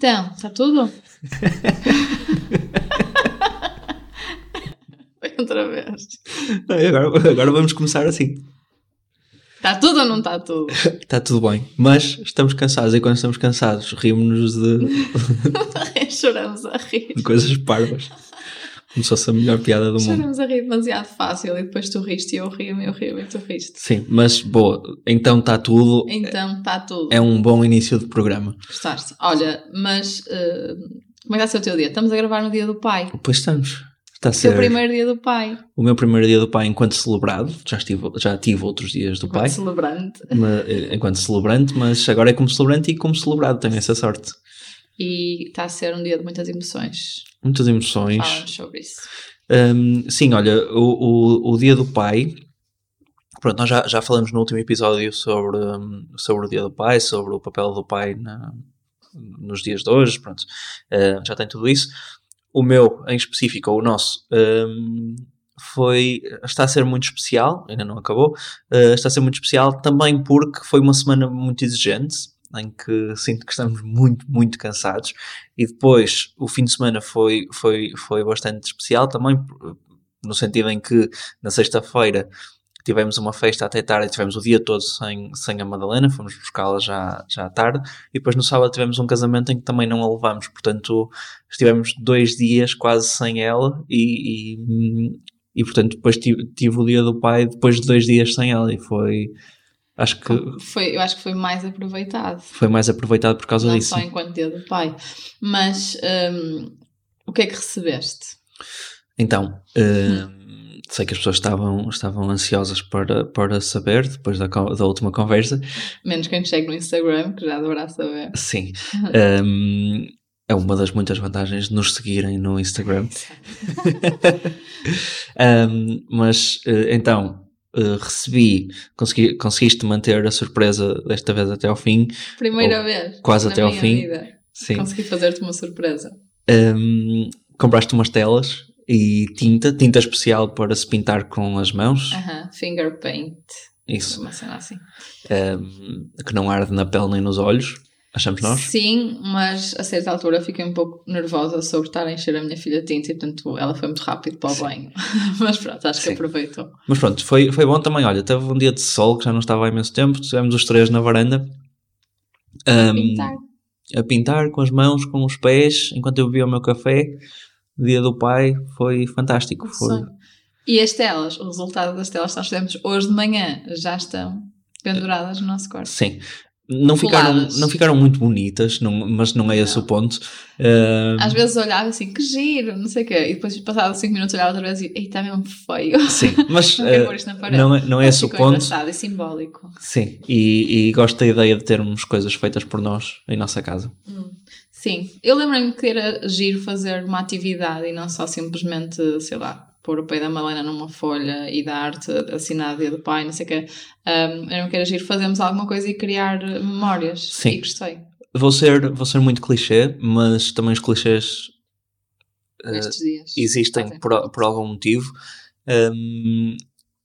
Então, está tudo? Foi outra vez. Agora, agora vamos começar assim. Está tudo ou não está tudo? Está tudo bem, mas estamos cansados e quando estamos cansados rimos-nos de, Choramos a rir. de coisas parvas. Como se fosse a melhor piada do mundo. Choramos a rir demasiado fácil e depois tu riste e eu rio, eu rio e tu riste. Sim, mas boa, então está tudo. Então, está tudo. É um bom início de programa. Gostaste? Olha, mas eh, como é que está a ser o teu dia? Estamos a gravar no dia do pai. Pois estamos. Está a O ser primeiro dia do pai. o meu primeiro dia do pai enquanto celebrado. Já, estive, já tive outros dias do pai. Celebrante. ma- eh, enquanto celebrante, mas agora é como celebrante e como celebrado, tenho essa sorte. E está a ser um dia de muitas emoções. Muitas emoções. Fala-nos sobre isso. Hum, sim, olha, o, o, o dia do pai. Pronto, nós já, já falamos no último episódio sobre, hum, sobre o dia do pai, sobre o papel do pai na- nos dias de hoje. Pronto, Uh, já tem tudo isso. O meu, em específico, ou o nosso, hum, foi, está a ser muito especial, ainda não acabou, uh, está a ser muito especial também porque foi uma semana muito exigente, em que sinto que estamos muito, muito cansados, e depois o fim de semana foi, foi, foi bastante especial também, no sentido em que na sexta-feira tivemos uma festa até tarde, tivemos o dia todo sem, sem a Madalena, fomos buscá-la já, já à tarde, e depois no sábado tivemos um casamento em que também não a levamos, portanto estivemos dois dias quase sem ela e, e, e, portanto depois tive, tive o dia do pai depois de dois dias sem ela. E foi acho que Foi, eu acho que foi mais aproveitado. foi mais aproveitado por causa não disso. só enquanto dia do pai. Mas hum, o que é que recebeste? Então, hum, sei que as pessoas estavam, estavam ansiosas para, para saber depois da, da última conversa. Menos quem segue no Instagram, que já deverá saber. Sim, hum, é uma das muitas vantagens de nos seguirem no Instagram. Um, mas eh, então eh, recebi, consegui, conseguiste manter a surpresa desta vez até ao fim. Primeira vez. quase até ao fim. vida, Sim. Consegui fazer-te uma surpresa. Um, compraste umas telas e tinta, tinta especial para se pintar com as mãos. Aham, Finger paint. Isso, Uma cena assim. um, que não arde na pele nem nos olhos, achamos nós. Sim, mas a certa altura fiquei um pouco nervosa sobre estar a encher a minha filha de tinta e portanto ela foi muito rápido para o banho. mas pronto, acho que Sim. aproveitou. Mas pronto, foi, foi bom também. Olha, teve um dia de sol que já não estava há imenso tempo, tivemos os três na varanda. Um, Pintar. a pintar com as mãos, com os pés, enquanto eu bebia o meu café. O dia do pai foi fantástico. Foi, Sonho. E as telas, o resultado das telas que nós fizemos hoje de manhã já estão penduradas no nosso quarto. sim. Não ficaram, não ficaram muito bonitas, não, mas não é esse Não. o ponto. Um, Às vezes olhava assim, que giro, não sei o quê, e depois passado 5 minutos olhava outra vez e está mesmo feio. Sim, mas Não quero uh, não, é- não é Mas esse o ponto. engraçado e simbólico. Sim, e, e gosto da ideia de termos coisas feitas por nós em nossa casa. Hum. Sim, eu lembro-me que era giro fazer uma atividade e não só simplesmente, sei lá, pôr o pé da Malena numa folha e dar-te assinado dia do pai, não sei o quê. Um, lembro-me que era giro fazermos alguma coisa e criar memórias. Sim. E gostei Vou ser, vou ser muito clichê, mas também os clichês uh, existem por, por algum motivo. Um,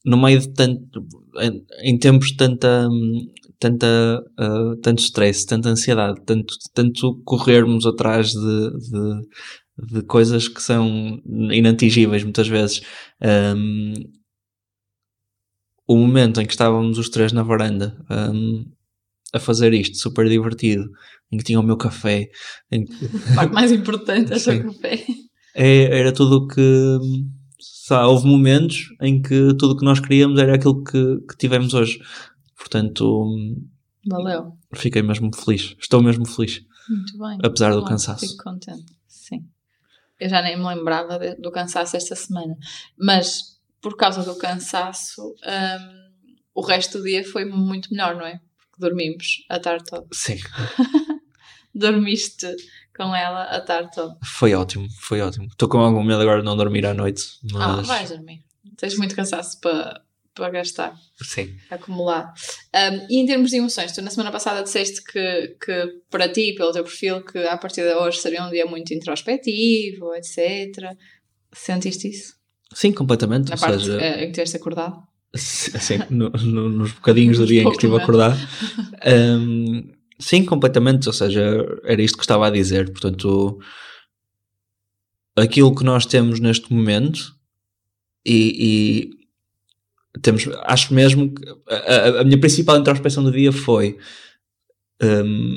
no meio de tanto, em, em tempos de tanta, tanta, uh, tanto stress, tanta ansiedade, tanto, tanto corrermos atrás de, de, de coisas que são inatingíveis muitas vezes. Um, o momento em que estávamos os três na varanda um, a fazer isto, super divertido, em que tinha o meu café, em A parte mais importante é o café. é- era tudo o que. Houve momentos em que tudo o que nós queríamos era aquilo que, que tivemos hoje. Portanto, Valeu. fiquei mesmo feliz. Estou mesmo feliz. Muito bem. Apesar do Bom, cansaço. Fico contente. Sim. Eu já nem me lembrava de- do cansaço esta semana. Mas por causa do cansaço, hum, o resto do dia foi muito melhor, não é? Porque dormimos a tarde toda. Sim. Dormiste com ela a tarde toda. Foi ótimo, foi ótimo. Estou com algum medo agora de não dormir à noite. Ah, Mas. vais dormir. Tens muito cansaço para, para gastar. Sim. acumular. Um, e em termos de emoções, tu na semana passada disseste que, que para ti, pelo teu perfil, que a partir de hoje seria um dia muito introspectivo, etc. Sentiste isso? Sim, completamente. Na Ou parte seja, eh, em que tiveste acordado? Assim, no- no- nos bocadinhos do dia em que estive acordado. Um, sim, completamente. Ou seja, era isto que estava a dizer. Portanto, aquilo que nós temos neste momento e, e temos, acho mesmo que a, a, minha principal introspeção do dia foi um,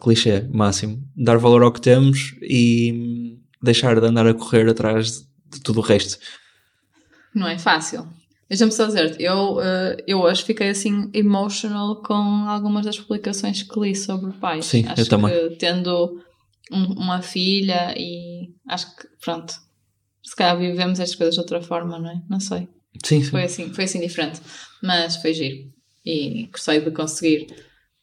clichê máximo, dar valor ao que temos e deixar de andar a correr atrás de tudo o resto. Não é fácil. Deixa-me só dizer eu, uh, eu hoje fiquei assim emotional com algumas das publicações que li sobre pais. Sim, acho eu também. tendo um, uma filha e acho que pronto, se calhar vivemos estas coisas de outra forma, não é? Não sei. Sim, sim. Foi assim, foi assim diferente. Mas foi giro. E gostei de conseguir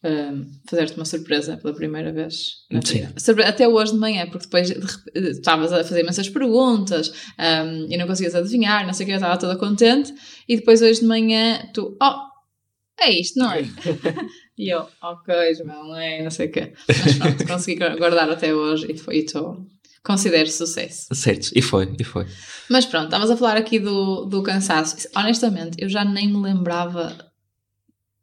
um, fazer-te uma surpresa pela primeira vez. Sim. Até hoje de manhã, porque depois estavas a fazer imensas perguntas um, e não conseguias adivinhar, não sei o que, eu estava toda contente. E depois hoje de manhã tu, oh, é isto, não é? e eu, ok, João, não é, não sei o quê. Mas pronto, consegui guardar até hoje e estou considero sucesso. Certo, e foi, e foi. Mas pronto, estavas a falar aqui do, do cansaço. Honestamente, eu já nem me lembrava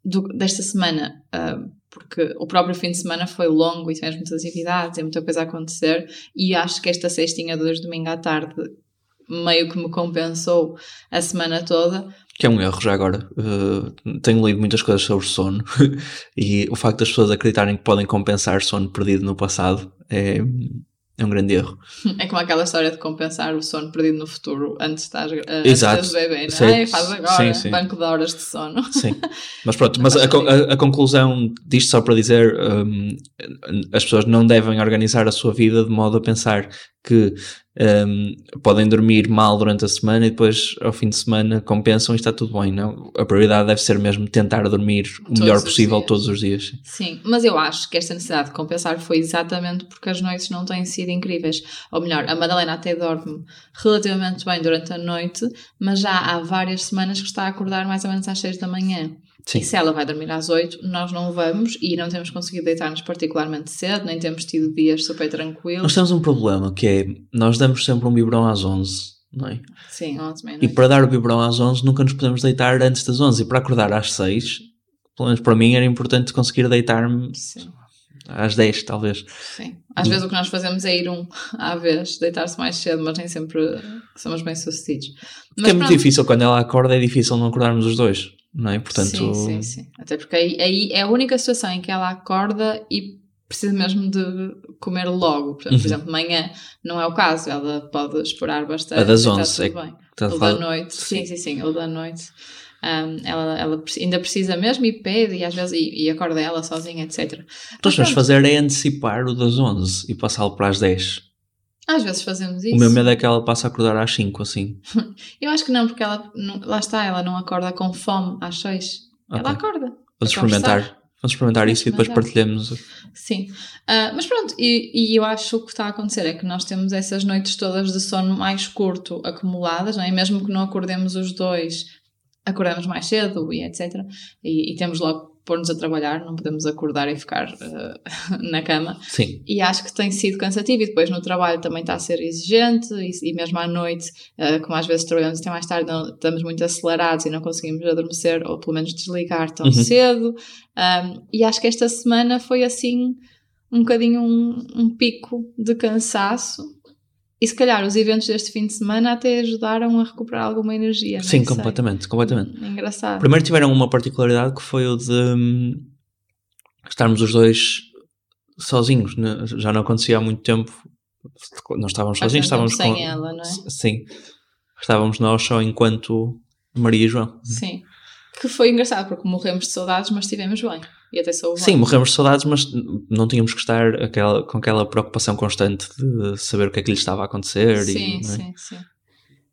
do, desta semana, uh, porque o próprio fim de semana foi longo e tivemos muitas atividades e muita coisa a acontecer, e acho que esta sextinha de hoje, domingo à tarde, meio que me compensou a semana toda. Que é um erro já agora. Uh, tenho lido muitas coisas sobre sono e o facto das pessoas acreditarem que podem compensar sono perdido no passado é, é um grande erro. É como aquela história de compensar o sono perdido no futuro antes de estar uh, Exato. de bebê, não é? Faz agora, sim, sim. banco de horas de sono. Sim, mas pronto, mas a, a, a, conclusão disto só para dizer um, as pessoas não devem organizar a sua vida de modo a pensar que um, podem dormir mal durante a semana e depois ao fim de semana compensam e está tudo bem, não? A prioridade deve ser mesmo tentar dormir o todos melhor possível dias. todos os dias. Sim, mas eu acho que esta necessidade de compensar foi exatamente porque as noites não têm sido incríveis. Ou melhor, a Madalena até dorme relativamente bem durante a noite, mas já há várias semanas que está a acordar mais ou menos às 6 da manhã. Sim. E se ela vai dormir às 8, nós não vamos e não temos conseguido deitar-nos particularmente cedo, nem temos tido dias super tranquilos. Nós temos um problema que é, nós damos sempre um biberão às 11, não é? Sim, 11 E para dar o biberão às 11 nunca nos podemos deitar antes das 11 e para acordar às 6, pelo menos para mim era importante conseguir deitar-me às 10 talvez. Sim, às vezes o que nós fazemos é ir um à vez, deitar-se mais cedo, mas nem sempre somos bem sucedidos. Porque é muito difícil, quando ela acorda é difícil não acordarmos os dois não é? Portanto... Sim, sim, sim. Até porque aí, aí é a única situação em que ela acorda e precisa mesmo de comer logo. Por, uhum. exemplo, de manhã não é o caso, ela pode esperar bastante. A das 11, é bem. Ou da noite, sim, sim, sim, ou da noite. Um, ela, ela ainda precisa mesmo e pede e às vezes e, e acorda ela sozinha, etc. Então, Mas vamos fazer é antecipar o das 11 e passá-lo para as 10. Às vezes fazemos isso. O meu medo é que ela passe a acordar às 5, assim. eu acho que não, porque ela, não, lá está, ela não acorda com fome às 6. Okay. Ela acorda. Vamos experimentar. Vamos experimentar Vamos isso experimentar. e depois partilhamos. Sim. Uh, mas pronto, e, e, eu acho que o que está a acontecer é que nós temos essas noites todas de sono mais curto acumuladas, não é? E mesmo que não acordemos os dois, acordamos mais cedo e etc. E, e temos logo pôr-nos a trabalhar, não podemos acordar e ficar uh, na cama. Sim. E acho que tem sido cansativo. E depois no trabalho também está a ser exigente, e, e mesmo à noite, uh, como às vezes trabalhamos até mais tarde, não, estamos muito acelerados e não conseguimos adormecer, ou pelo menos desligar tão uhum. cedo. Um, e acho que esta semana foi assim um bocadinho um, um pico de cansaço e se calhar os eventos deste fim de semana até ajudaram a recuperar alguma energia. Sim, completamente, completamente. Hum, engraçado. Primeiro tiveram uma particularidade que foi o de hum, estarmos os dois sozinhos. Né? Já não acontecia há muito tempo. Nós estávamos sozinhos, estávamos sem com... ela, não é? Sim. Estávamos nós só enquanto Maria e João. Sim. Que foi engraçado, porque morremos de saudades, mas estivemos bem. E até sou Sim, morremos de saudades, mas não tínhamos que estar aquela, com aquela preocupação constante de saber o que é que lhe estava a acontecer. Sim, e, sim, é? sim.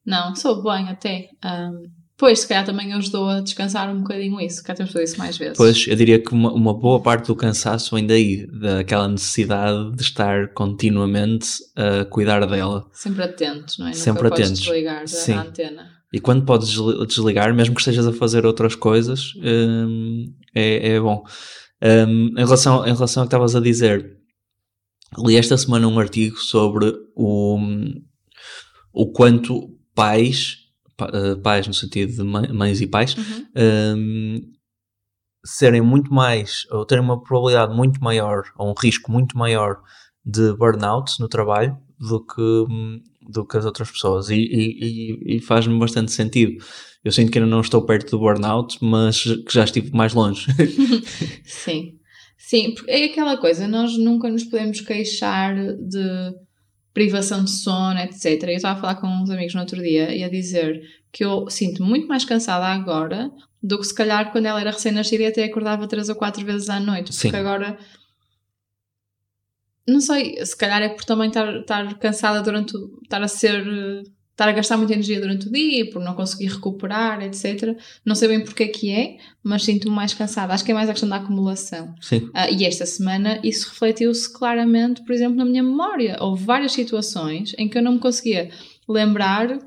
Não, sou bem até. Um, pois, se calhar também ajudou a descansar um bocadinho isso, cá temos feito isso mais vezes. Pois, eu diria que uma, uma, boa parte do cansaço vem daí, daquela necessidade de estar continuamente a cuidar dela. Sempre atentos, não é? Sempre Nunca atentos. desligar sim. a antena. E quando podes desligar, mesmo que estejas a fazer outras coisas, hum, é, é bom. Um, em, relação, em relação ao que estavas a dizer, li esta semana um artigo sobre o, o quanto pais, eh, pais no sentido de mães e pais, uhum. um, serem muito mais, ou terem uma probabilidade muito maior, ou um risco muito maior de burnout no trabalho do que, hum, do que as outras pessoas. E, e, e faz-me bastante sentido. Eu sinto que ainda não estou perto do burnout, mas que já estive mais longe. Sim. Sim, porque é aquela coisa, nós nunca nos podemos queixar de privação de sono, etc. Eu estava a falar com uns amigos no outro dia e a dizer que eu sinto muito mais cansada agora do que se calhar quando ela era recém-nascida e até acordava três ou quatro vezes à noite. Porque Sim. agora não sei, se calhar é por também estar, estar cansada durante estar a ser estar a gastar muita energia durante o dia, por não conseguir recuperar, etc. Não sei bem porque é que é, mas sinto-me mais cansada. Acho que é mais a questão da acumulação. Sim. Uh, e esta semana isso refletiu-se claramente, por exemplo, na minha memória. Houve várias situações em que eu não me conseguia lembrar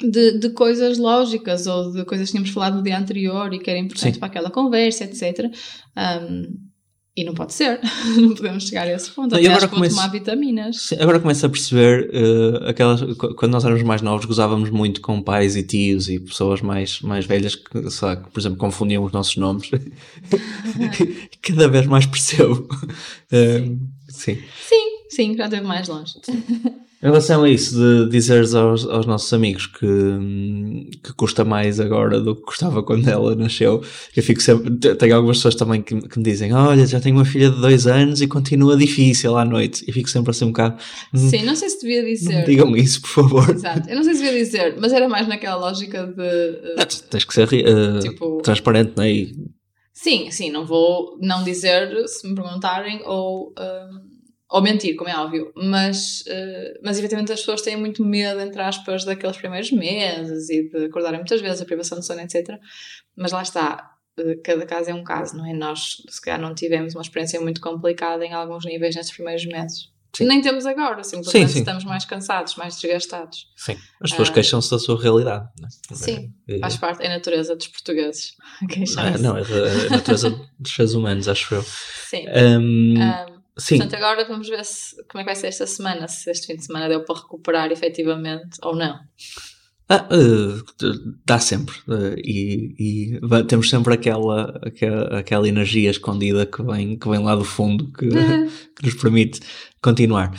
de, de coisas lógicas ou de coisas que tínhamos falado no dia anterior e que era importante Sim. para aquela conversa, etc. Um, e não pode ser, não podemos chegar a esse ponto. Não, agora começo, tomar vitaminas. Agora começo a perceber uh, aquelas. Quando nós éramos mais novos, gozávamos muito com pais e tios e pessoas mais, mais velhas que, sabe, que, por exemplo, confundiam os nossos nomes. Cada vez mais percebo. Uh, sim. sim. Sim, já esteve mais longe. Em relação a isso, de dizeres aos, aos nossos amigos que, que custa mais agora do que custava quando ela nasceu, eu fico sempre. Tenho algumas pessoas também que, que me dizem: Olha, já tenho uma filha de dois anos e continua difícil à noite. E fico sempre assim um bocado. Hum, Sim, não sei se devia dizer. Digam isso, por favor. Exato, eu não sei se devia dizer, mas era mais naquela lógica de. Uh, tens que ser uh, tipo, transparente, não é? E... Sim, sim, não vou não dizer se me perguntarem ou. Uh, ou mentir, como é óbvio, mas, uh, mas efetivamente as pessoas têm muito medo, entre aspas, daqueles primeiros meses e de acordarem muitas vezes, a privação de sono, etc. Mas lá está, uh, cada caso é um caso, não é? Nós, se calhar, não tivemos uma experiência muito complicada em alguns níveis nesses primeiros meses. Sim. Nem temos agora, simplesmente sim, sim. estamos mais cansados, mais desgastados. Sim, as pessoas uh, queixam-se da sua realidade. Não é? Sim, é, faz parte, é a natureza dos portugueses. Ah, não, é a natureza dos seres humanos, acho eu. Sim. Um, um, Sim. Portanto, agora vamos ver se, como é que vai ser esta semana, se este fim de semana deu para recuperar efetivamente ou não. Ah, uh, dá sempre. Uh, e, e, temos sempre aquela, aquela, aquela energia escondida que vem, que vem lá do fundo que, que nos permite continuar.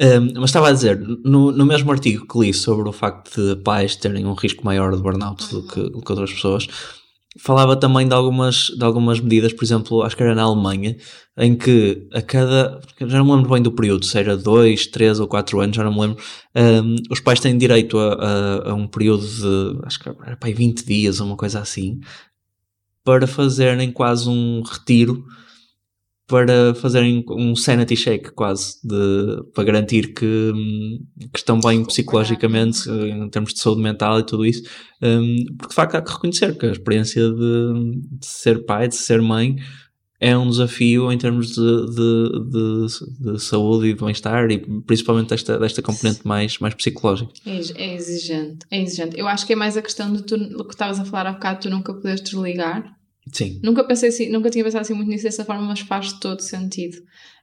Um, mas estava a dizer, no, no mesmo artigo que li sobre o facto de pais terem um risco maior de burnout uhum. do, que, do que outras pessoas, falava também de algumas, de algumas medidas, por exemplo, acho que era na Alemanha, em que a cada, já não me lembro bem do período, se era 2, 3 ou 4 anos, já não me lembro, um, os pais têm direito a, a, a, um período de, acho que era para 20 dias uma coisa assim, para fazerem quase um retiro para fazerem um sanity check quase, de, para garantir que, que estão bem psicologicamente, em termos de saúde mental e tudo isso, um, porque de facto há que reconhecer que a experiência de, de, ser pai, de ser mãe, é um desafio em termos de, de, de saúde e de bem-estar e principalmente desta, desta componente mais, mais psicológica. É, é exigente, é exigente. Eu acho que é mais a questão de tu, que estavas a falar há bocado, tu nunca poderes desligar Sim. Nunca pensei assim, nunca tinha pensado assim muito nisso dessa forma, mas faz todo sentido.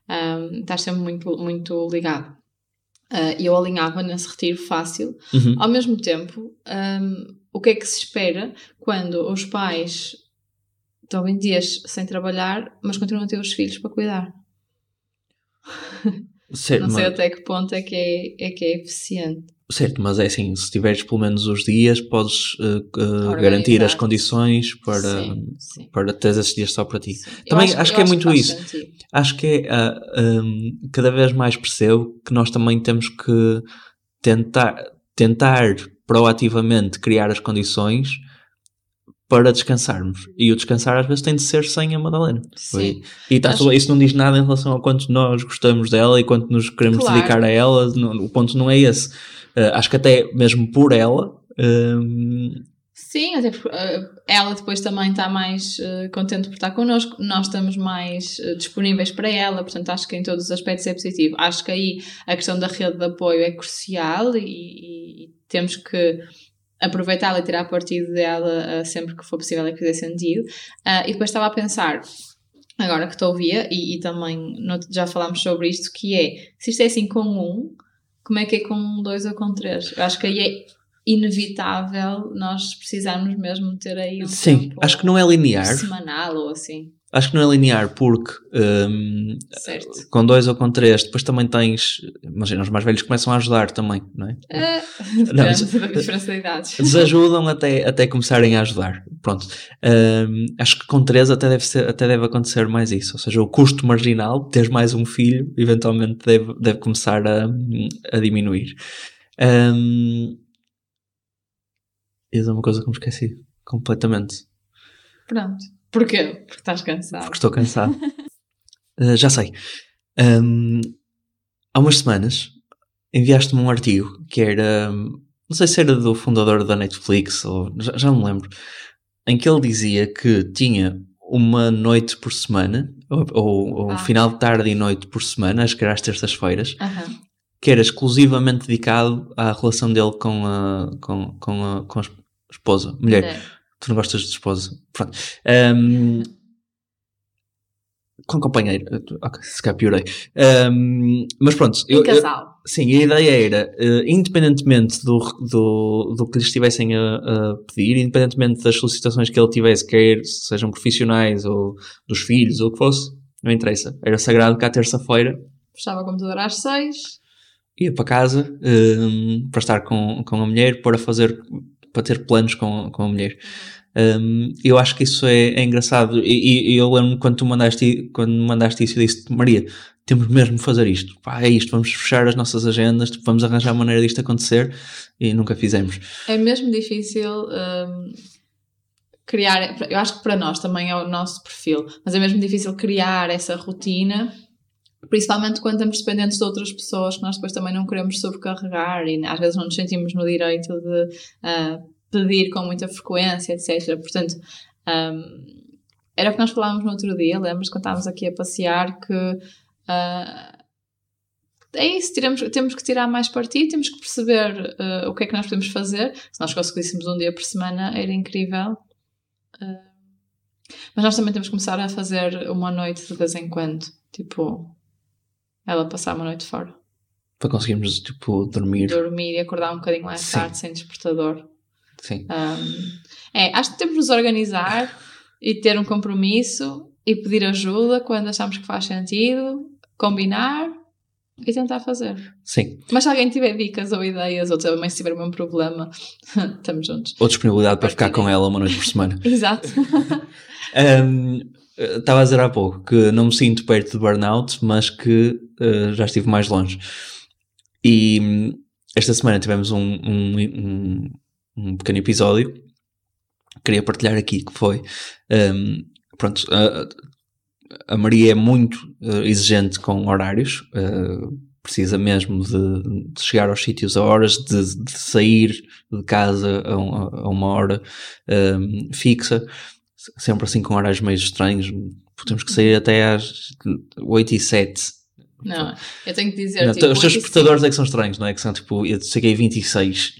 Um, estás sempre muito, muito ligado. E uh, eu alinhava nesse retiro fácil. Uhum. Ao mesmo tempo, um, o que é que se espera quando os pais estão em dias sem trabalhar, mas continuam a ter os filhos para cuidar? Certo, Não sei mas... até que ponto é que é, é que é eficiente. Certo, mas é assim, se tiveres pelo menos os dias, podes uh, uh, garantir as condições para, sim, sim. para ter esses dias só para ti. Sim. Também acho, acho que é muito isso. Sentido. Acho que é, uh, ah, um, cada vez mais percebo que nós também temos que tentar, tentar proativamente criar as condições para descansarmos. E o descansar às vezes tem de ser sem a Madalena. Sim. E, e tá Acho... isso não diz nada em relação a quanto nós gostamos dela e quanto nos queremos claro. dedicar a ela. o ponto não é esse. Uh, acho que até mesmo por ela. Um... Sim, até porque uh, ela depois também está mais uh, contente por estar connosco, nós estamos mais disponíveis para ela, portanto acho que em todos os aspectos é positivo. Acho que aí a questão da rede de apoio é crucial e, e, e temos que aproveitá-la e tirar partido dela sempre que for possível e que fizer sentido. e depois estava a pensar, agora que te ouvia, e, e também já falámos sobre isto, que é, se isto é assim com um, como é que é com dois ou com três? Eu acho que aí é inevitável nós precisarmos mesmo ter aí um Sim, acho que não é linear. semanal ou assim. Acho que não é linear porque Certo. com dois ou com três, depois também tens. Imagina, os mais velhos começam a ajudar também, não é? É, Não, idades. Desajudam até, até começarem a ajudar. Pronto. Hum, acho que com três até deve, ser, até deve acontecer mais isso. Ou seja, o custo marginal de ter mais um filho eventualmente deve, deve começar a, a diminuir. Um, isso é uma coisa que me esqueci completamente. Pronto. Porquê? Porque estás cansado. Porque estou cansado. Uh, já sei. Um, há umas semanas enviaste-me um artigo que era. Não sei se era do fundador da Netflix ou. Já, já não me lembro. Em que ele dizia que tinha uma noite por semana, ou, ou, ou um Ah. final de tarde e noite por semana, acho que era às terças-feiras, que era exclusivamente dedicado à relação dele com a, com, com a, com a esposa, mulher. É. Tu não gostas de esposa. Pronto. Ahm, com companheiro. Ok, se calhar piorei. Ahm, mas pronto. Em eu- eu- casal. sim, a ideia era, eh, independentemente do, do, do que lhes estivessem a, a pedir, independentemente das solicitações que ele tivesse, quer sejam profissionais ou dos filhos ou o que fosse, não interessa. Era sagrado que à terça-feira Fechava o computador às seis. ia para casa hum, para estar com, com a mulher, para fazer, para ter planos com, com a mulher. Hum, eu acho que isso é, é engraçado. E, e eu lembro quando tu mandaste, quando mandaste isso, eu disse Maria, temos mesmo de fazer isto. Pá, é isto, vamos fechar as nossas agendas, tipo, vamos arranjar a maneira disto acontecer e nunca fizemos. É mesmo difícil hum, criar. Eu acho que para nós também é o nosso perfil, mas é mesmo difícil criar essa rotina, principalmente quando estamos dependentes de outras pessoas que nós depois também não queremos sobrecarregar e às vezes não nos sentimos no direito de ah, pedir com muita frequência, etc. Portanto. hum, era o que nós falávamos no outro dia, lembras quando estávamos aqui a passear que ah, é isso, tiramos, temos que tirar mais partido, temos que perceber uh, o que é que nós podemos fazer. Se nós conseguíssemos um dia por semana, era incrível. Uh, mas nós também temos que começar a fazer uma noite de vez em quando. Tipo, ela passar uma noite fora. Para conseguirmos, tipo, dormir. Dormir e acordar um bocadinho mais Sim. tarde, sem despertador. Sim. Um, é, acho que temos de nos organizar e ter um compromisso e pedir ajuda quando achamos que faz sentido, combinar e tentar fazer. Sim. Mas se alguém tiver dicas ou ideias, ou também se tiver o mesmo problema, estamos juntos. Ou disponibilidade para ficar com ela uma noite por semana. Exato. Um, Estava a dizer há pouco que não me sinto perto de burnout, mas que uh, já estive mais longe. E hum, esta semana tivemos um, um, um, um pequeno episódio que queria partilhar aqui, que foi um, pronto, a, a Maria é muito uh, exigente com horários, uh, precisa mesmo de, de chegar aos sítios a horas, de, de sair de casa a, um- a uma hora um, fixa sempre assim com horários meio estranhos. Temos que sair até às 8 e 7. Não, eu tenho que dizer. Não, tipo, os teus e despertadores é que são estranhos, não é? Que são tipo, eu cheguei a 26.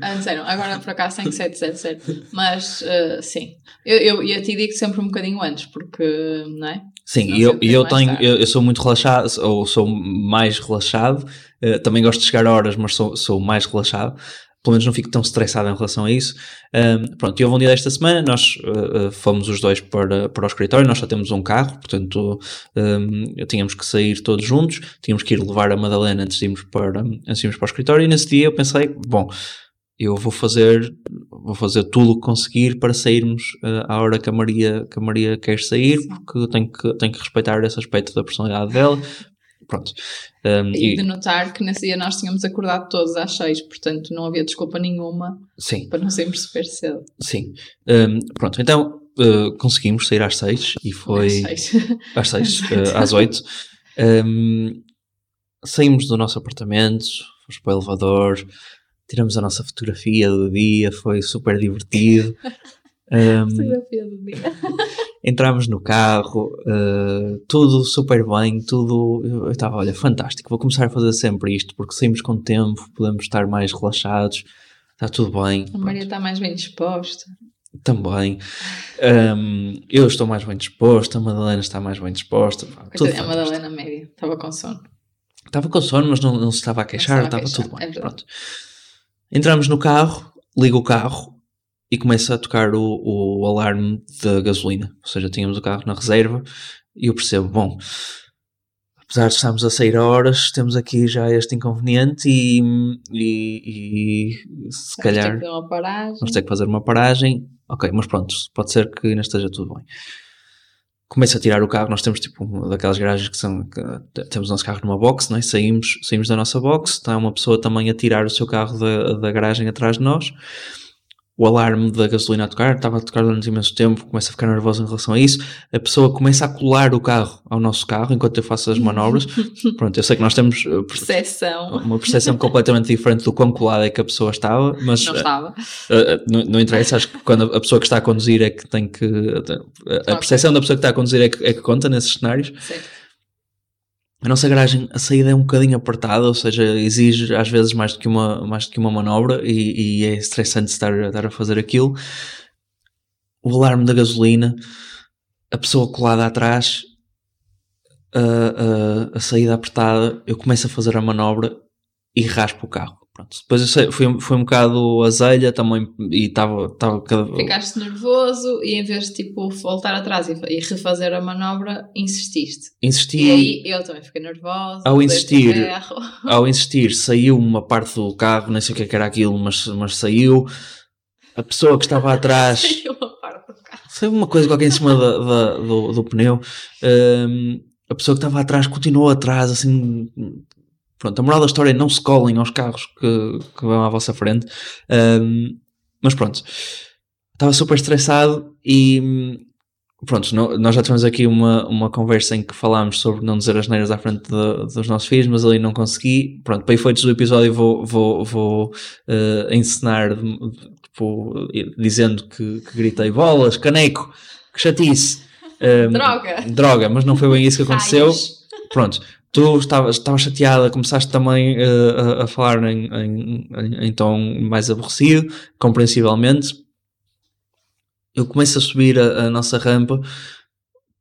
Ah, sério, agora por acaso tem que ser de 7, 7. Mas uh, sim, eu, eu, eu te digo sempre um bocadinho antes, porque, não é? Sim, Não, e eu, eu tenho, eu, eu sou muito relaxado, ou sou mais relaxado, eh, também gosto de chegar a horas, mas sou, sou mais relaxado, pelo menos não fico tão estressado em relação a isso. Ahm, pronto, e houve um dia desta semana, nós eh, fomos os dois para, para o escritório, nós só temos um carro, portanto ahm, tínhamos que sair todos juntos, tínhamos que ir levar a Madalena antes de irmos para, antes de irmos para o escritório, e nesse dia eu pensei, bom, eu vou fazer, vou fazer tudo o que conseguir para sairmos eh, à hora que a Maria, que a Maria quer sair, porque tenho que, tenho que respeitar esse aspecto da personalidade dela. Pronto. Um, E de notar que nesse dia nós tínhamos acordado todos às 6, portanto não havia desculpa nenhuma sim, para não sairmos super cedo. sim. Um, pronto, então uh, conseguimos sair às seis e foi. Às 6. às seis, uh, às oito. Um, saímos do nosso apartamento, fomos para o elevador, tiramos a nossa fotografia do dia, foi super divertido. Um, Fotografia do dia. entramos no carro, uh, tudo super bem, tudo. Eu estava, olha, fantástico, vou começar a fazer sempre isto, porque saímos com tempo, podemos estar mais relaxados, está tudo bem. A Maria está mais bem disposta. Também. Um, eu estou mais bem disposto, a Madalena está mais bem disposta. tudo a. Madalena média, estava com sono. Estava com sono, mas não, não se estava a queixar, estava a estava queixar, tudo é bem. verdade. pronto. Entramos no carro, ligo o carro e começa a tocar o, o alarme da gasolina. Ou seja, tínhamos o carro na reserva e eu percebo, bom, apesar de estarmos a sair a horas, temos aqui já este inconveniente e, e, e se Vamos ter calhar paragem. vamos ter que fazer uma paragem. Ok, mas pronto, pode ser que ainda esteja tudo bem. Começo a tirar o carro, nós temos tipo daquelas garagens que são. que temos o nosso carro numa box, não é? saímos, saímos da nossa box, está uma pessoa também a tirar o seu carro da, da garagem atrás de nós. O alarme da gasolina a tocar, estava a tocar durante imenso tempo, começa a ficar nervoso em relação a isso. A pessoa começa a colar o carro ao nosso carro enquanto eu faço as manobras. Pronto, eu sei que nós temos uh, Percepção. uma percepção completamente diferente do quão colada é que a pessoa estava, mas Não uh, estava. Uh, uh, não, não interessa, acho que quando a pessoa que está a conduzir é que tem que. A percepção da pessoa que está a conduzir é que, é que conta nesses cenários. Certo. A nossa garagem, a saída é um bocadinho apertada, ou seja, exige às vezes mais do que uma, mais do que uma manobra e, e é estressante estar, estar a fazer aquilo. O alarme da gasolina, a pessoa colada atrás, a, a, a saída apertada, eu começo a fazer a manobra e raspo o carro. Pronto. Depois eu sei, foi, foi um bocado azelha também e estava. cada- Ficaste nervoso e em vez de tipo voltar atrás e, e refazer a manobra, insististe. Insisti. E aí eu também fiquei nervosa. Ao insistir, ao insistir, saiu uma parte do carro, nem sei o que é era aquilo, mas, mas saiu. A pessoa que estava atrás, Saiu uma parte do carro. saiu uma coisa qualquer em cima da- da- do, do pneu. Hum, a pessoa que estava atrás continuou atrás, assim. Pronto, a moral da história é não se colhem aos carros que, que vão à vossa frente. Hum, mas pronto, estava super estressado e. Pronto, nós já tivemos aqui uma, uma conversa em que falámos sobre não dizer as neiras à frente de- dos nossos filhos, mas ali não consegui. Pronto, para efeitos do episódio vou, vou, vou eh, encenar tipo, dizendo que, que gritei bolas, caneco, que chatice. Hum, Droga! droga, mas não foi bem isso que aconteceu. Pronto, tu estavas, estavas chateada, começaste também eh, a, a falar em, em, em- em tom mais aborrecido, compreensivelmente. Eu começo a subir a, a nossa rampa,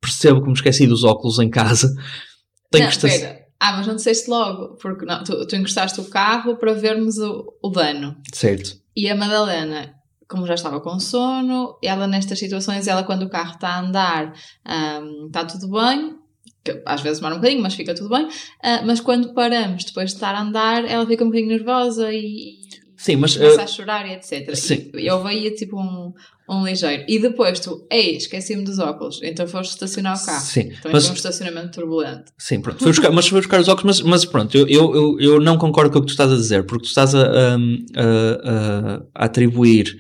percebo que me esqueci dos óculos em casa. Tenho não, que estar-. Ah, mas não disseste logo, porque não, tu, tu encostaste o carro para vermos o, o dano. Certo. E a Madalena, como já estava com sono, ela nestas situações, ela quando o carro está a andar, ahm, está tudo bem, que às vezes demora um bocadinho, mas fica tudo bem, ah, mas quando paramos, depois de estar a andar, ela fica um bocadinho nervosa e Sim, mas começa eh, a chorar e etc. sim. E eu veia tipo um, um ligeiro. E depois tu, ei, esqueci-me dos óculos, então foste estacionar o carro. sim, Também mas, foi um estacionamento turbulento. sim, pronto. Foi buscar, mas foi buscar os óculos, mas, mas pronto, eu, eu, eu, eu não concordo com o que tu estás a dizer, porque tu estás a, a- a- a atribuir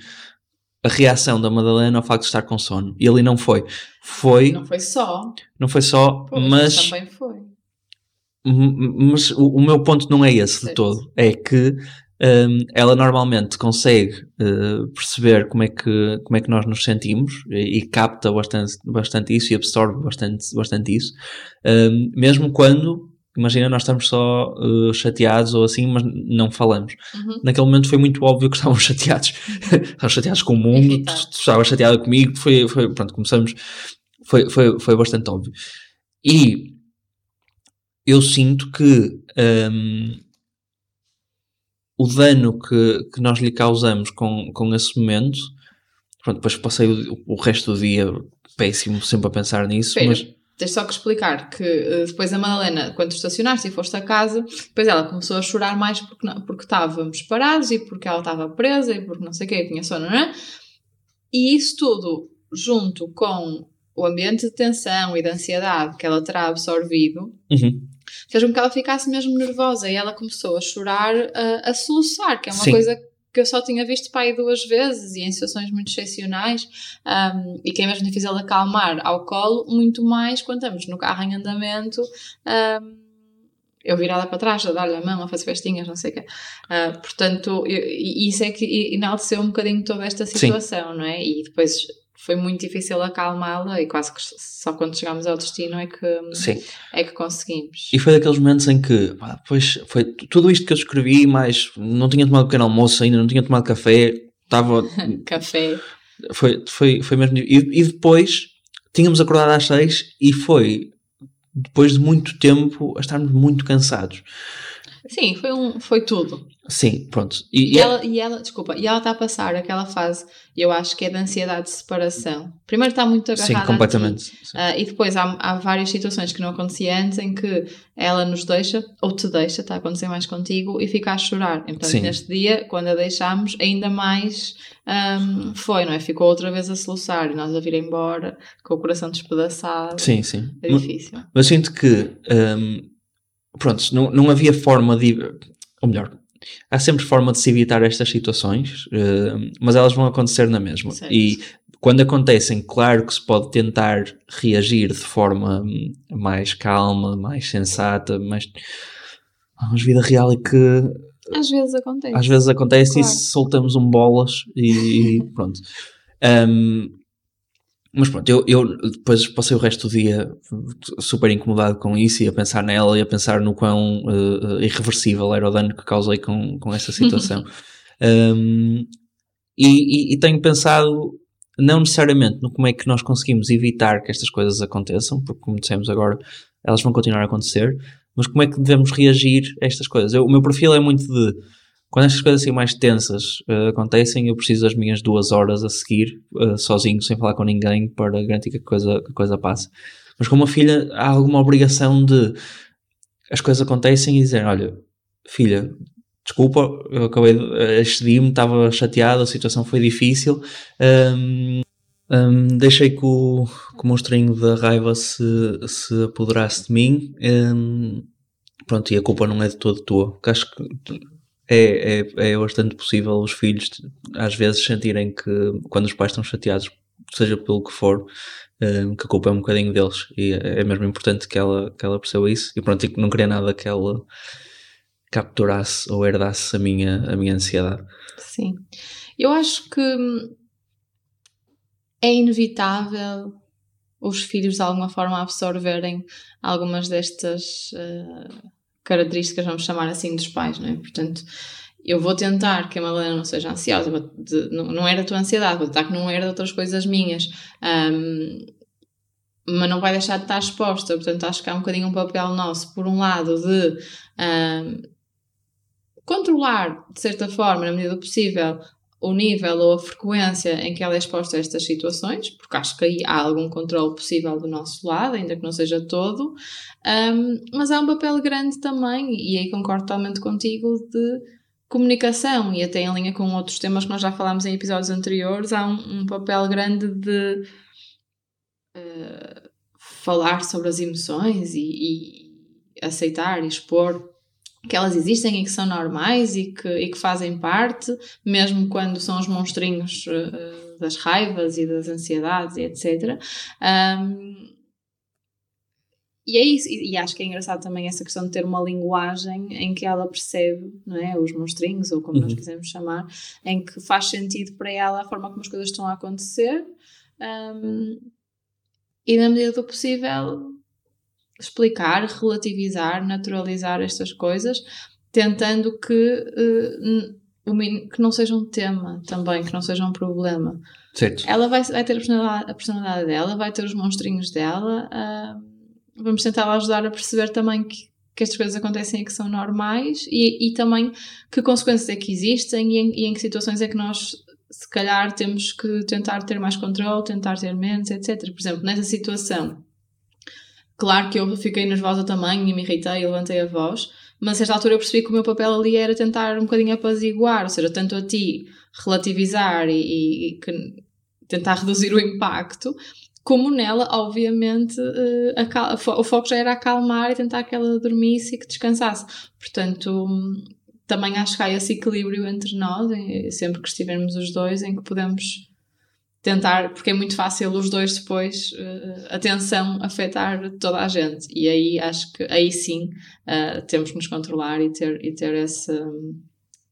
a reação da Madalena ao facto de estar com sono. E ali não foi. Foi, Não foi só, não foi só, pois, mas também foi. Mas o, o meu ponto não é esse de todo. É que hum, ela normalmente consegue uh, perceber como é, que, como é que nós nos sentimos e, e capta bastante, bastante isso e absorve bastante, bastante isso. Hum, mesmo quando, imagina, nós estamos só uh, chateados ou assim, mas não falamos. Uhum. Naquele momento foi muito óbvio que estávamos chateados. estávamos chateados com o mundo, tu, Irritados. tu estavas chateada comigo, foi, foi, pronto, começamos, foi, foi, foi bastante óbvio. E eu sinto que hum, o dano que, que nós lhe causamos com, com esse momento, pronto, depois passei o, o resto do dia péssimo sempre a pensar nisso, mas tens só que explicar que eh, depois a Madalena, quando estacionaste e foste a casa, depois ela começou a chorar mais porque, não- porque estávamos parados e porque ela estava presa e porque não sei o que, tinha sono, não é? E isso tudo, junto com o ambiente de tensão e de ansiedade que ela terá absorvido, Uhum. fez com que ela ficasse mesmo nervosa e ela começou a chorar, a, a soluçar, que é uma Sim. coisa que eu só tinha visto aí duas vezes e em situações muito excepcionais um, e que é mesmo difícil acalmar ao colo, muito mais quando estamos no carro em andamento um, eu virada para trás, a dar-lhe a mão, a fazer festinhas, não sei o quê. Uh, portanto, eu- isso é que enalteceu um bocadinho toda esta situação, não é? E depois foi muito difícil acalmá-la e quase que só quando chegámos ao destino é que, sim. é que conseguimos. E foi daqueles momentos em que, pá, depois foi tudo isto que eu escrevi, mas não tinha tomado pequeno almoço ainda, não tinha tomado café, estava. Café. foi, foi, foi mesmo. E, e depois tínhamos acordado às seis e foi depois de muito tempo a estarmos muito cansados. Sim, foi, um, foi tudo. Sim, pronto. E, e, ela, e ela, desculpa, e ela está a passar aquela fase, eu acho que é de ansiedade de separação. Primeiro está muito agarrada Sim, completamente. Uh, e depois há, há várias situações que não acontecia antes em que ela nos deixa, ou te deixa, está a acontecer mais contigo, e fica a chorar. Então, Sim. neste dia, quando a deixámos, ainda mais um, foi, não é? Ficou outra vez a soluçar e nós a vir embora com o coração despedaçado. Sim, sim. É difícil. Mas, mas sinto que, um, pronto, não, não havia forma de. Ou melhor, há sempre forma de se evitar estas situações, uh, mas elas vão acontecer na mesma. Certo. E quando acontecem, claro que se pode tentar reagir de forma hum, mais calma, mais sensata. Mas vida real é que. Às vezes acontece. Às vezes acontece claro. e soltamos um bolas e pronto. Um, mas pronto, eu, eu depois passei o resto do dia super incomodado com isso e a pensar nela e a pensar no quão uh, irreversível era o dano que causei com, com essa situação. um, e, e, e, tenho pensado não necessariamente no como é que nós conseguimos evitar que estas coisas aconteçam, porque como dissemos agora, elas vão continuar a acontecer, mas como é que devemos reagir a estas coisas. Eu, o meu perfil é muito de quando estas coisas assim mais tensas uh, acontecem, eu preciso das minhas duas horas a seguir, uh, sozinho, sem falar com ninguém, para garantir que a coisa, que a coisa passe. Mas com uma filha, há alguma obrigação de as coisas acontecem e dizer: Olha, filha, desculpa, eu acabei de eh, excedi-me, estava chateado, a situação foi difícil. Um, um, deixei que o, que o monstrinho da raiva se, se apoderasse de mim. Um, pronto, e a culpa não é de todo tua. Porque acho que é, é, é bastante possível os filhos às vezes sentirem que quando os pais estão chateados, seja pelo que for, um, que a culpa é um bocadinho deles. E é, é mesmo importante que ela, que ela perceba isso. E pronto, e não queria nada que ela capturasse ou herdasse a minha, a minha ansiedade. Sim, eu acho que é inevitável os filhos de alguma forma absorverem algumas destas uh, características, vamos chamar assim, dos pais, não é? Portanto, eu vou tentar que a Madalena não seja ansiosa, de, não, não era a tua ansiedade, vou tentar que não era de outras coisas minhas, um, mas não vai deixar de estar exposta. Portanto, acho que há um bocadinho um papel nosso, por um lado, de um, controlar, de certa forma, na medida do possível, o nível ou a frequência em que ela é exposta a estas situações, porque acho que aí há algum controle possível do nosso lado, ainda que não seja todo, um, mas há um papel grande também, e aí concordo totalmente contigo, de comunicação, e até em linha com outros temas que nós já falámos em episódios anteriores, há um, um papel grande de uh, falar sobre as emoções e, e aceitar e expor que elas existem e que são normais e que, e que fazem parte, mesmo quando são os monstrinhos uh, das raivas e das ansiedades e etc. Um, e é isso, e, e, acho que é engraçado também essa questão de ter uma linguagem em que ela percebe, não é? Os monstrinhos, ou como uhum. nós quisermos chamar, em que faz sentido para ela a forma como as coisas estão a acontecer. Um, e na medida do possível explicar, relativizar, naturalizar estas coisas, tentando que, uh, que não seja um tema também, que não seja um problema. Certo. Ela vai, vai ter a personalidade, a personalidade, dela, vai ter os monstrinhos dela. Uh, vamos tentar ajudar a perceber também que, que estas coisas acontecem e que são normais e, e também que consequências é que existem e em, e em que situações é que nós se calhar temos que tentar ter mais controle, tentar ter menos, etc. Por exemplo, nessa situação Claro que eu fiquei nervosa também e me irritei e levantei a voz, mas a certa altura eu percebi que o meu papel ali era tentar um bocadinho apaziguar, ou seja, tanto a ti relativizar e, e tentar reduzir o impacto, como nela, obviamente, uh, o foco já era acalmar e tentar que ela dormisse e que descansasse. Portanto, também acho que há esse equilíbrio entre nós, sempre que estivermos os dois, em que podemos tentar, porque é muito fácil os dois depois, uh, a tensão afetar toda a gente. E aí acho que aí sim uh, temos que nos controlar e ter, e ter esse,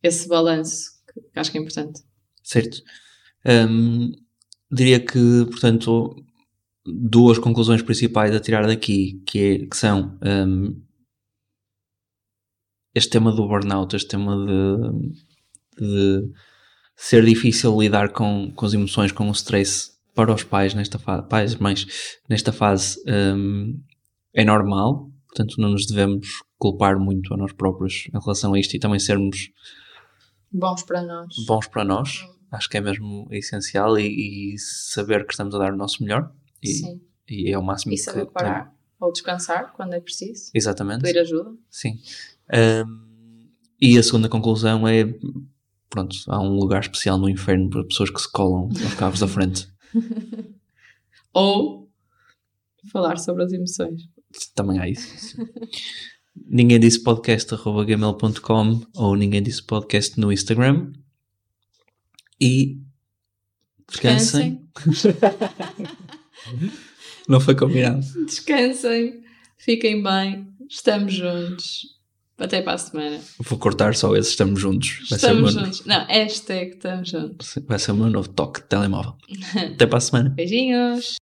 esse balanço que acho que é importante. Certo. Um, diria que, portanto, duas conclusões principais a tirar daqui, que, é, que são um, este tema do burnout, este tema de, de ser difícil lidar com, com as emoções, com o stress para os pais nesta fase, pais, mães, nesta fase um, é normal, portanto não nos devemos culpar muito a nós próprios em relação a isto e também sermos Bons para nós. bons para nós. Acho que é mesmo essencial e, e saber que estamos a dar o nosso melhor e, Sim. e é o máximo E que saber parar ou descansar quando é preciso. Exatamente. Pedir ajuda. Sim. Ahm, e a segunda conclusão é: pronto, há um lugar especial no inferno para pessoas que se colam aos carros da frente. Ou falar sobre as emoções. Também há isso. ninguém disse podcast.gmail.com ou ninguém disse podcast no Instagram. E descansem. Não foi combinado. Descansem. Fiquem bem. Estamos juntos. Até para a semana. Vou cortar só esse estamos juntos. Vai Estamos meu, juntos. Não, hashtag estamos juntos. vai ser o meu novo toque de telemóvel. Até para a semana. Beijinhos.